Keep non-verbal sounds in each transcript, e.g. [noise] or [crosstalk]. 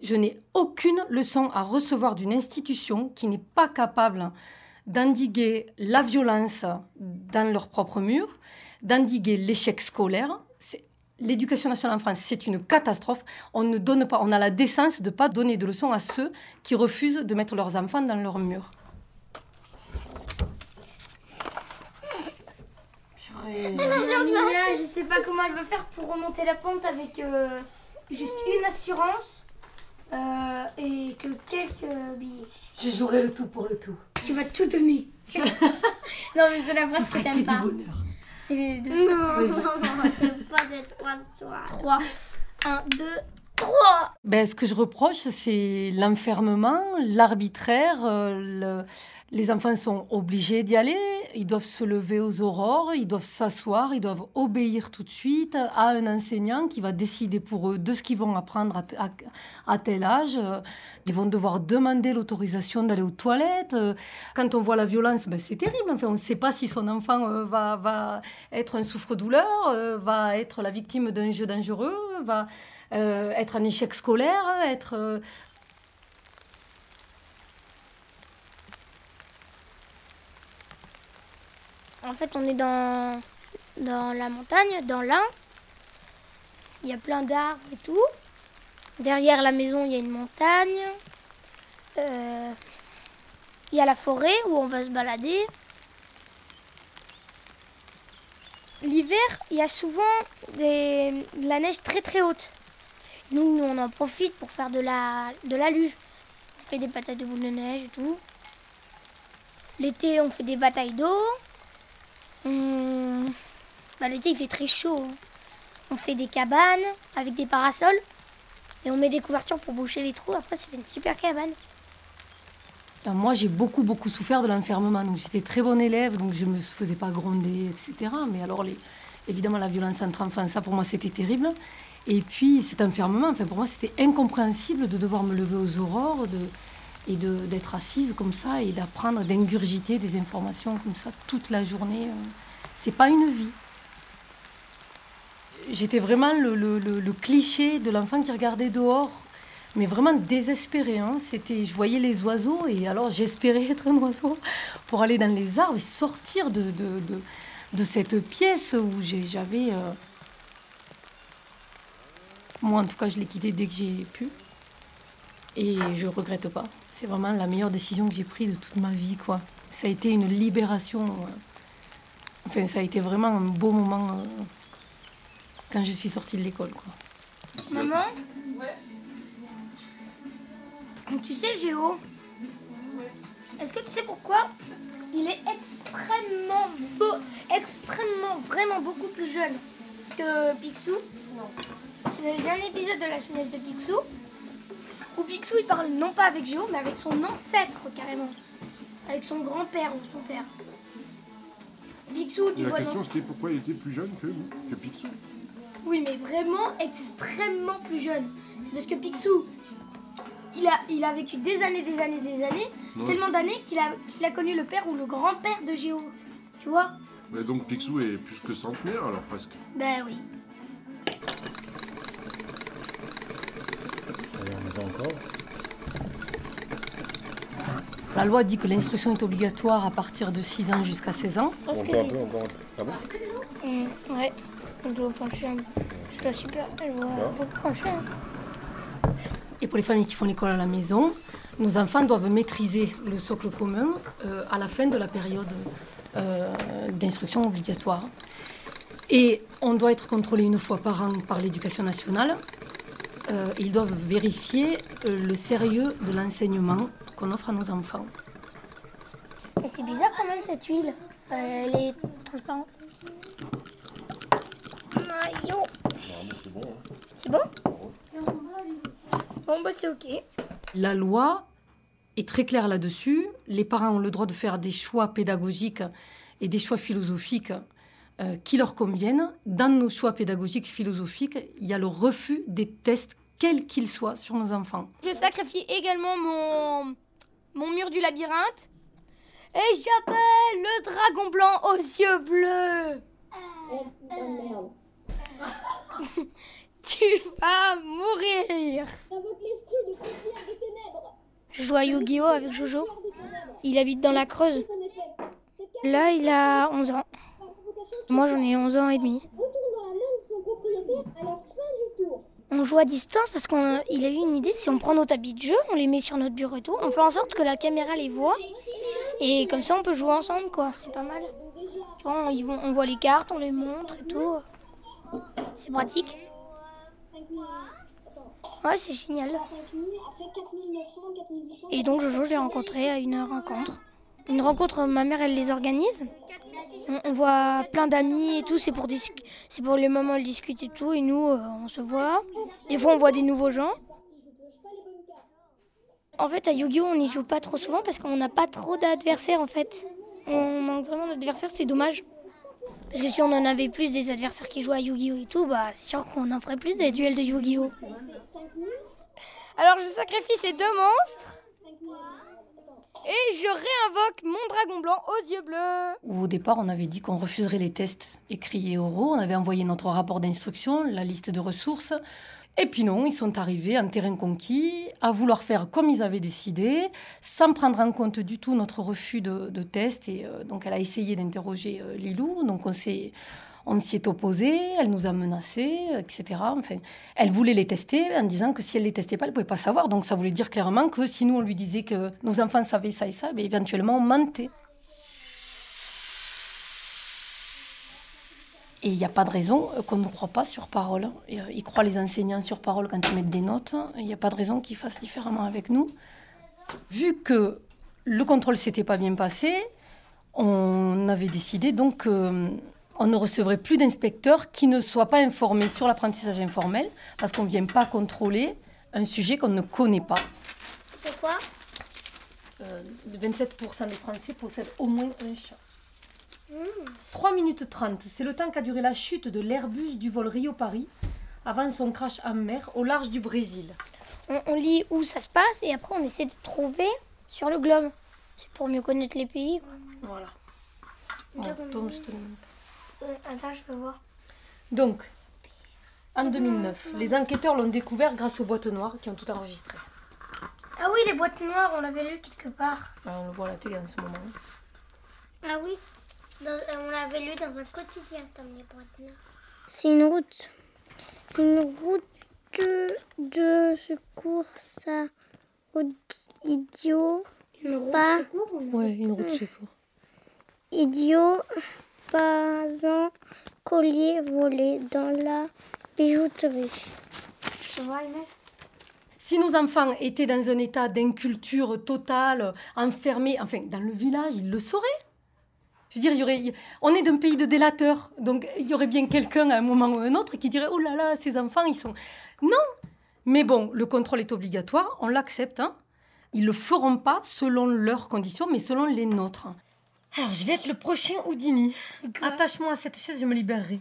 Je n'ai aucune leçon à recevoir d'une institution qui n'est pas capable d'endiguer la violence dans leurs propres murs, d'endiguer l'échec scolaire. L'éducation nationale en France, c'est une catastrophe. On ne donne pas, on a la décence de ne pas donner de leçons à ceux qui refusent de mettre leurs enfants dans leurs murs. je sais pas comment elle va faire pour remonter la pente avec euh, juste une assurance euh, et que quelques billets. Je jouerai le tout pour le tout. Tu vas tout donner. [laughs] non, mais c'est la phrase que t'aimes pas. C'est les deux. Non, non, pas des [laughs] trois histoires. Trois. Un, deux, trois. Ben, ce que je reproche, c'est l'enfermement, l'arbitraire, euh, le les enfants sont obligés d'y aller, ils doivent se lever aux aurores, ils doivent s'asseoir, ils doivent obéir tout de suite à un enseignant qui va décider pour eux de ce qu'ils vont apprendre à, tel âge. Ils vont devoir demander l'autorisation d'aller aux toilettes. Quand on voit la violence, ben c'est terrible. Enfin, on ne sait pas si son enfant euh, va, va être un souffre-douleur, euh, va être la victime d'un jeu dangereux, va euh, être un échec scolaire, être En fait, on est dans, dans la montagne, dans l'Ain. Il y a plein d'arbres et tout. Derrière la maison, il y a une montagne. Euh, il y a la forêt où on va se balader. L'hiver, il y a souvent de la neige très très haute. Nous, on en profite pour faire de la, luge. On fait des patates de boules de neige et tout. L'été, on fait des batailles d'eau. Bah, l'été, il fait très chaud. Hein. On fait des cabanes avec des parasols et on met des couvertures pour boucher les trous. Après, ça une super cabane. Moi, j'ai beaucoup, beaucoup souffert de l'enfermement. J'étais très bonne élève, donc je ne me faisais pas gronder, etc. Mais alors, évidemment, la violence entre enfants, ça, pour moi, c'était terrible. Et puis, cet enfermement, enfin, pour moi, c'était incompréhensible de devoir me lever aux aurores, et d'être assise comme ça et d'apprendre, d'ingurgiter des informations comme ça toute la journée. Euh, c'est pas une vie. J'étais vraiment le, cliché de l'enfant qui regardait dehors, mais vraiment désespéré. Hein. C'était, je voyais les oiseaux et alors j'espérais [laughs] être un oiseau pour aller dans les arbres et sortir de, de, de, de cette pièce où j'avais. Moi, en tout cas, je l'ai quitté dès que j'ai pu. Et je regrette pas. C'est vraiment la meilleure décision que j'ai prise de toute ma vie, quoi. Ça a été une libération. Euh, enfin, ça a été vraiment un beau moment euh, quand je suis sortie de l'école, quoi. Maman Ouais. Tu sais, Géo Est-ce que tu sais pourquoi il est extrêmement beau, extrêmement, vraiment beaucoup plus jeune que Picsou? Non. J'ai un épisode de la jeunesse de Picsou où Picsou il parle non pas avec Géo, mais avec son ancêtre carrément. Avec son grand-père ou son père. Picsou, tu La question c'était pourquoi il était plus jeune que, que Picsou? Oui, mais vraiment extrêmement plus jeune. C'est parce que Picsou, il a, il a vécu des années, des années, des années, tellement d'années qu'il a, qu'il a connu le père ou le grand-père de Géo. Tu vois? Mais donc Picsou est plus que centenaire alors presque. Ben oui. La loi dit que l'instruction est obligatoire à partir de 6 ans jusqu'à 16 ans. On peut un peu, on Ah bon mmh, Ouais, je dois pencher un Je dois super, je dois pencher. Et pour les familles qui font l'école à la maison, nos enfants doivent maîtriser le socle commun euh, à la fin de la période euh, d'instruction obligatoire. Et on doit être contrôlé une fois par an par l'éducation nationale euh, ils doivent vérifier euh, le sérieux de l'enseignement qu'on offre à nos enfants. c'est bizarre quand même cette huile. Euh, elle est transparente. C'est bon. Hein. C'est bon Bon, bah c'est ok. La loi est très claire là-dessus. Les parents ont le droit de faire des choix pédagogiques et des choix philosophiques euh, qui leur conviennent. Dans nos choix pédagogiques et philosophiques, il y a le refus des tests, quels qu'ils soient, sur nos enfants. Je sacrifie également mon, mon mur du labyrinthe. Et j'appelle le dragon blanc aux yeux bleus. tu vas mourir. Je joue à Yu-Gi-Oh avec Jojo. Il habite dans la Creuse. Là, il a 11 ans. Moi, j'en ai 11 ans et demi. On joue à distance parce qu'il a eu une idée, si on prend nos tapis de jeu, on les met sur notre bureau et tout, on fait en sorte que la caméra les voit. Et comme ça, on peut jouer ensemble, quoi. C'est pas mal. Tu vois, on, on voit les cartes, on les montre et tout. C'est pratique. Ouais, c'est génial. Et donc Jojo, je l'ai rencontré à une rencontre. Une rencontre, ma mère, elle les organise. On, voit plein d'amis et tout, c'est pour, pour les mamans, elles discutent et tout, et nous, euh, on se voit. Des fois, on voit des nouveaux gens. En fait, à Yu-Gi-Oh, on n'y joue pas trop souvent parce qu'on n'a pas trop d'adversaires, en fait. On manque vraiment d'adversaires, c'est dommage. Parce que si on en avait plus des adversaires qui jouent à Yu-Gi-Oh et tout, bah c'est sûr qu'on en ferait plus des duels de Yu-Gi-Oh. Alors je sacrifie ces deux monstres. Et je réinvoque mon dragon blanc aux yeux bleus. Au départ, on avait dit qu'on refuserait les tests écrits et oraux. On avait envoyé notre rapport d'instruction, la liste de ressources. Et puis non, ils sont arrivés en terrain conquis, à vouloir faire comme ils avaient décidé, sans prendre en compte du tout notre refus de, de test. Et euh, donc, elle a essayé d'interroger euh, Lilou. Donc, on s'est on s'y est opposé, elle nous a menacés, etc. Enfin, elle voulait les tester en disant que si elle les testait pas, elle pouvait pas savoir. Donc ça voulait dire clairement que si nous on lui disait que nos enfants savaient ça et ça, mais ben, éventuellement on mentait. Et il n'y a pas de raison qu'on ne croit pas sur parole. Euh, ils croient les enseignants sur parole quand ils mettent des notes. Il n'y a pas de raison qu'ils fassent différemment avec nous. Vu que le contrôle s'était pas bien passé, on avait décidé donc euh, on ne recevrait plus d'inspecteurs qui ne soient pas informés sur l'apprentissage informel, parce qu'on ne vient pas contrôler un sujet qu'on ne connaît pas. Pourquoi euh, 27% des Français possèdent au moins un chat. 3 minutes 30, c'est le temps qu'a duré la chute de l'Airbus du vol Rio-Paris avant son crash en mer au large du Brésil. On, lit où ça se passe et après on essaie de trouver sur le globe. C'est pour mieux connaître les pays. Voilà. attends, je te attends, je peux voir. Donc, en 2009, les enquêteurs l'ont découvert grâce aux boîtes noires qui ont tout enregistré. Ah oui, les boîtes noires, on l'avait lu quelque part. Ah, on le voit à la télé en ce moment. Ah oui, euh, on l'avait lu dans un quotidien, comme les boîtes noires. C'est une route. C'est une route de secours, ça. Idiot. Une route de secours Ouais, une route de secours. Idiot pas un collier volé dans la bijouterie. Si nos enfants étaient dans un état d'inculture totale, enfermés, enfin, dans le village, ils le sauraient. Je veux dire, il y aurait, on est d'un pays de délateurs, donc il y aurait bien quelqu'un à un moment ou un autre qui dirait Oh là là, ces enfants, ils sont. Non Mais bon, le contrôle est obligatoire, on l'accepte. Hein ils ne le feront pas selon leurs conditions, mais selon les nôtres. Alors, je vais être le prochain Houdini. Attache-moi à cette chaise, je me libérerai.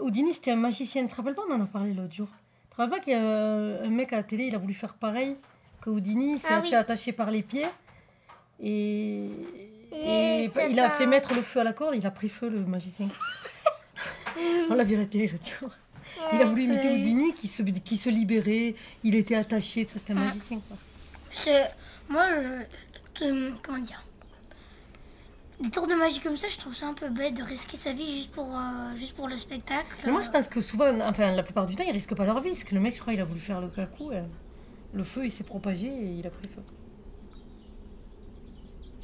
Houdini, c'était un magicien. Tu te rappelles pas On en a parlé l'autre jour. Tu te rappelles pas qu'il y a un mec à la télé, il a voulu faire pareil que Houdini, s'est ah fait attacher par les pieds. Et, et, il a fait mettre le feu à la corde, il a pris feu, le magicien. [laughs] On l'a vu à la télé l'autre jour. Il a voulu imiter Houdini qui se, qui se libérait, il était attaché, ça c'était un ah. magicien. Quoi. Moi, je, comment dire des tours de magie comme ça, je trouve ça un peu bête de risquer sa vie juste pour, euh, juste pour le spectacle. Mais moi, je pense que souvent, enfin, la plupart du temps, ils risquent pas leur vie. Parce que le mec, je crois, il a voulu faire le cacou. le feu, il s'est propagé et il a pris feu.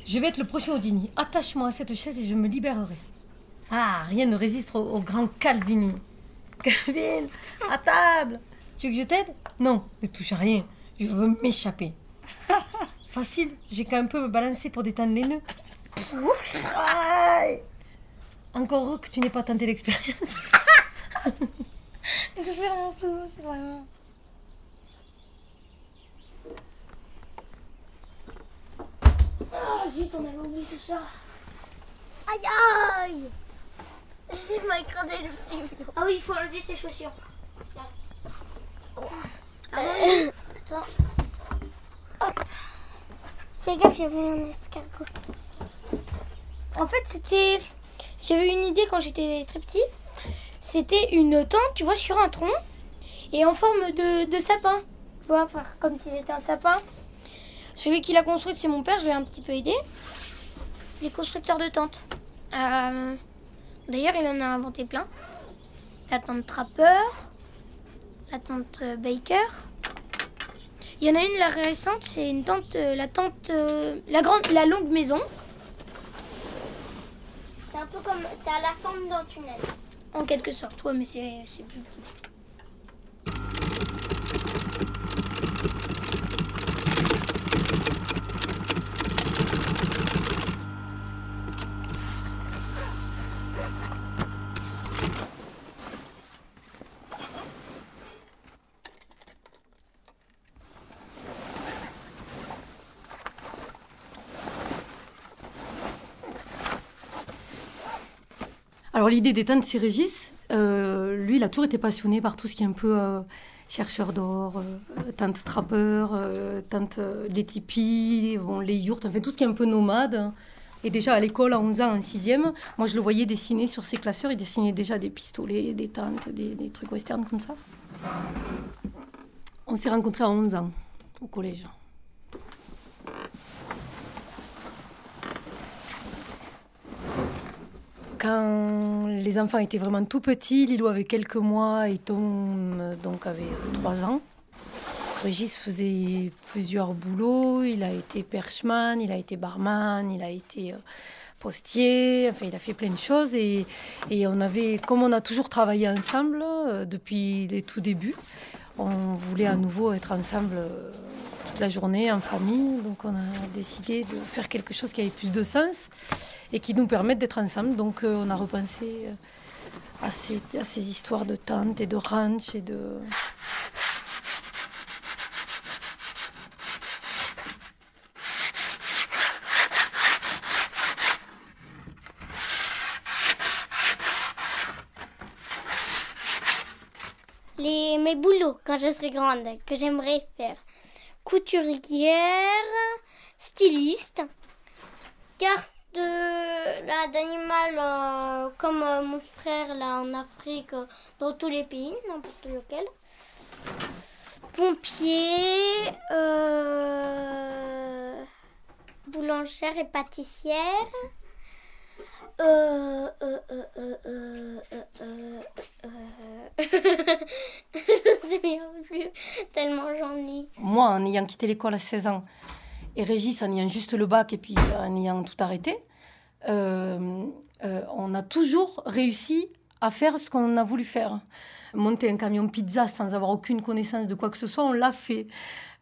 Je vais être le prochain Houdini. Attache-moi à cette chaise et je me libérerai. Ah, rien ne résiste au, au grand Calvini. [laughs] Calvin, à table Tu veux que je t'aide? Non, ne touche à rien. Je veux m'échapper. [laughs] Facile, j'ai qu'à un peu me balancer pour détendre les nœuds. Encore heureux que tu n'aies pas tenté l'expérience. [laughs] L'expérience, c'est vraiment. Ah, zut, on avait oublié tout ça. Aïe aïe [laughs] Il m'a écrasé le petit. Ah oui, il faut enlever ses chaussures. Ah Attends. Hop. Fais gaffe, j'avais un escargot. En fait, c'était. J'avais une idée quand j'étais très petit. C'était une tente, tu vois, sur un tronc et en forme de, sapin. Tu vois, comme si c'était un sapin. Celui qui l'a construite, c'est mon père, je l'ai un petit peu aidé. Il est constructeur de tentes. Euh, d'ailleurs, il en a inventé plein. La tente Trapper, la tente euh, Baker. Il y en a une, la récente, c'est une tente, euh, la tente, la grande, la longue maison. C'est un peu comme, c'est à la forme d'un tunnel. En quelque sorte, toi, mais c'est plus petit. Alors l'idée d'éteindre ces Régis, euh, lui, il a toujours été passionné par tout ce qui est un peu euh, chercheur d'or, euh, trappeur, tante des tipis, les yurts, enfin tout ce qui est un peu nomade. Et déjà à l'école, à 11 ans, en 6e, moi je le voyais dessiner sur ses classeurs, il dessinait déjà des pistolets, des tentes, des, des trucs westerns comme ça. On s'est rencontrés à 11 ans au collège. Quand les enfants étaient vraiment tout petits, Lilo avait quelques mois et Tom donc avait trois ans. Régis faisait plusieurs boulots. Il a été perchman, il a été barman, il a été euh, postier. Enfin, il a fait plein de choses. Et, et on avait, comme on a toujours travaillé ensemble euh, depuis les tout débuts, on voulait à nouveau être ensemble euh, la journée en famille. Donc, on a décidé de faire quelque chose qui avait plus de sens et qui nous permettent d'être ensemble. Donc euh, on a repensé euh, à ces, histoires de tentes et de ranch et de... Mes boulots quand je serai grande, que j'aimerais faire. Couturière, styliste, car de là d'animal euh, comme euh, mon frère là en Afrique euh, dans tous les pays n'importe lequel pompier boulangère et pâtissière je ne souviens plus tellement j'en ai moi en ayant quitté l'école à 16 ans et Régis, en ayant juste le bac et puis en ayant tout arrêté, euh, euh, on a toujours réussi à faire ce qu'on a voulu faire. Monter un camion pizza sans avoir aucune connaissance de quoi que ce soit, on l'a fait.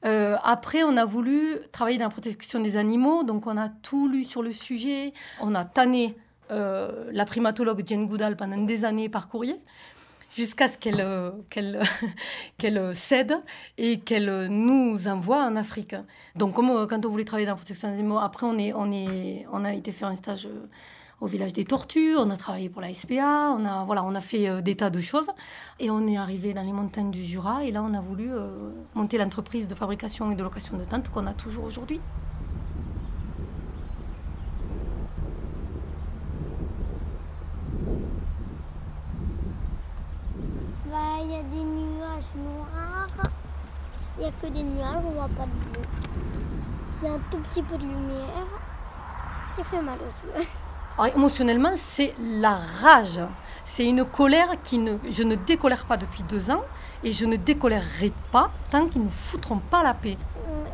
Euh, après, on a voulu travailler dans la protection des animaux, donc on a tout lu sur le sujet. On a tanné la primatologue Jane Goodall pendant des années par courrier jusqu'à ce qu'elle euh, [laughs] euh, cède et qu'elle euh, nous envoie en Afrique. Donc, quand on voulait travailler dans la protection des animaux, après, on, est, on, est, on a été faire un stage au village des tortues, on a travaillé pour la SPA, on a, voilà, on a fait des tas de choses. Et on est arrivé dans les montagnes du Jura, et là, on a voulu monter l'entreprise de fabrication et de location de tentes qu'on a toujours aujourd'hui. il y a des nuages noirs. Il n'y a que des nuages, on voit pas de bleu. Il y a un tout petit peu de lumière qui fait mal aux yeux. Alors, émotionnellement, c'est la rage. C'est une colère qui ne, je ne décolère pas depuis deux ans et je ne décolérerai pas tant qu'ils ne foutront pas la paix.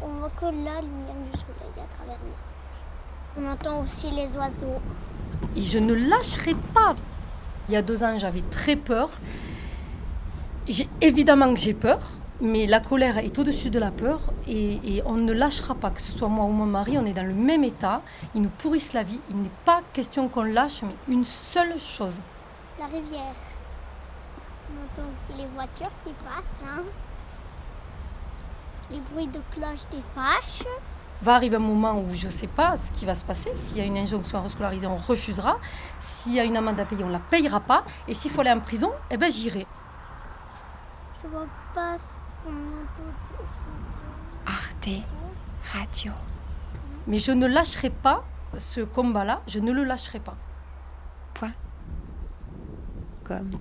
On, voit que la lumière du soleil à travers nous. On entend aussi les oiseaux. Et je ne lâcherai pas. Il y a deux ans, j'avais très peur évidemment que j'ai peur, mais la colère est au-dessus de la peur et, on ne lâchera pas, que ce soit moi ou mon mari, on est dans le même état, ils nous pourrissent la vie, il n'est pas question qu'on lâche, mais une seule chose. La rivière. On entend aussi les voitures qui passent, hein. les bruits de cloche des fâches. Va arriver un moment où je ne sais pas ce qui va se passer. S'il y a une injonction à rescolariser, on refusera. S'il y a une amende à payer, on ne la payera pas. Et s'il faut aller en prison, eh ben j'irai. Je vois pas ce Arte Radio. Mais je ne lâcherai pas ce combat-là, je ne le lâcherai pas. Point. Comme.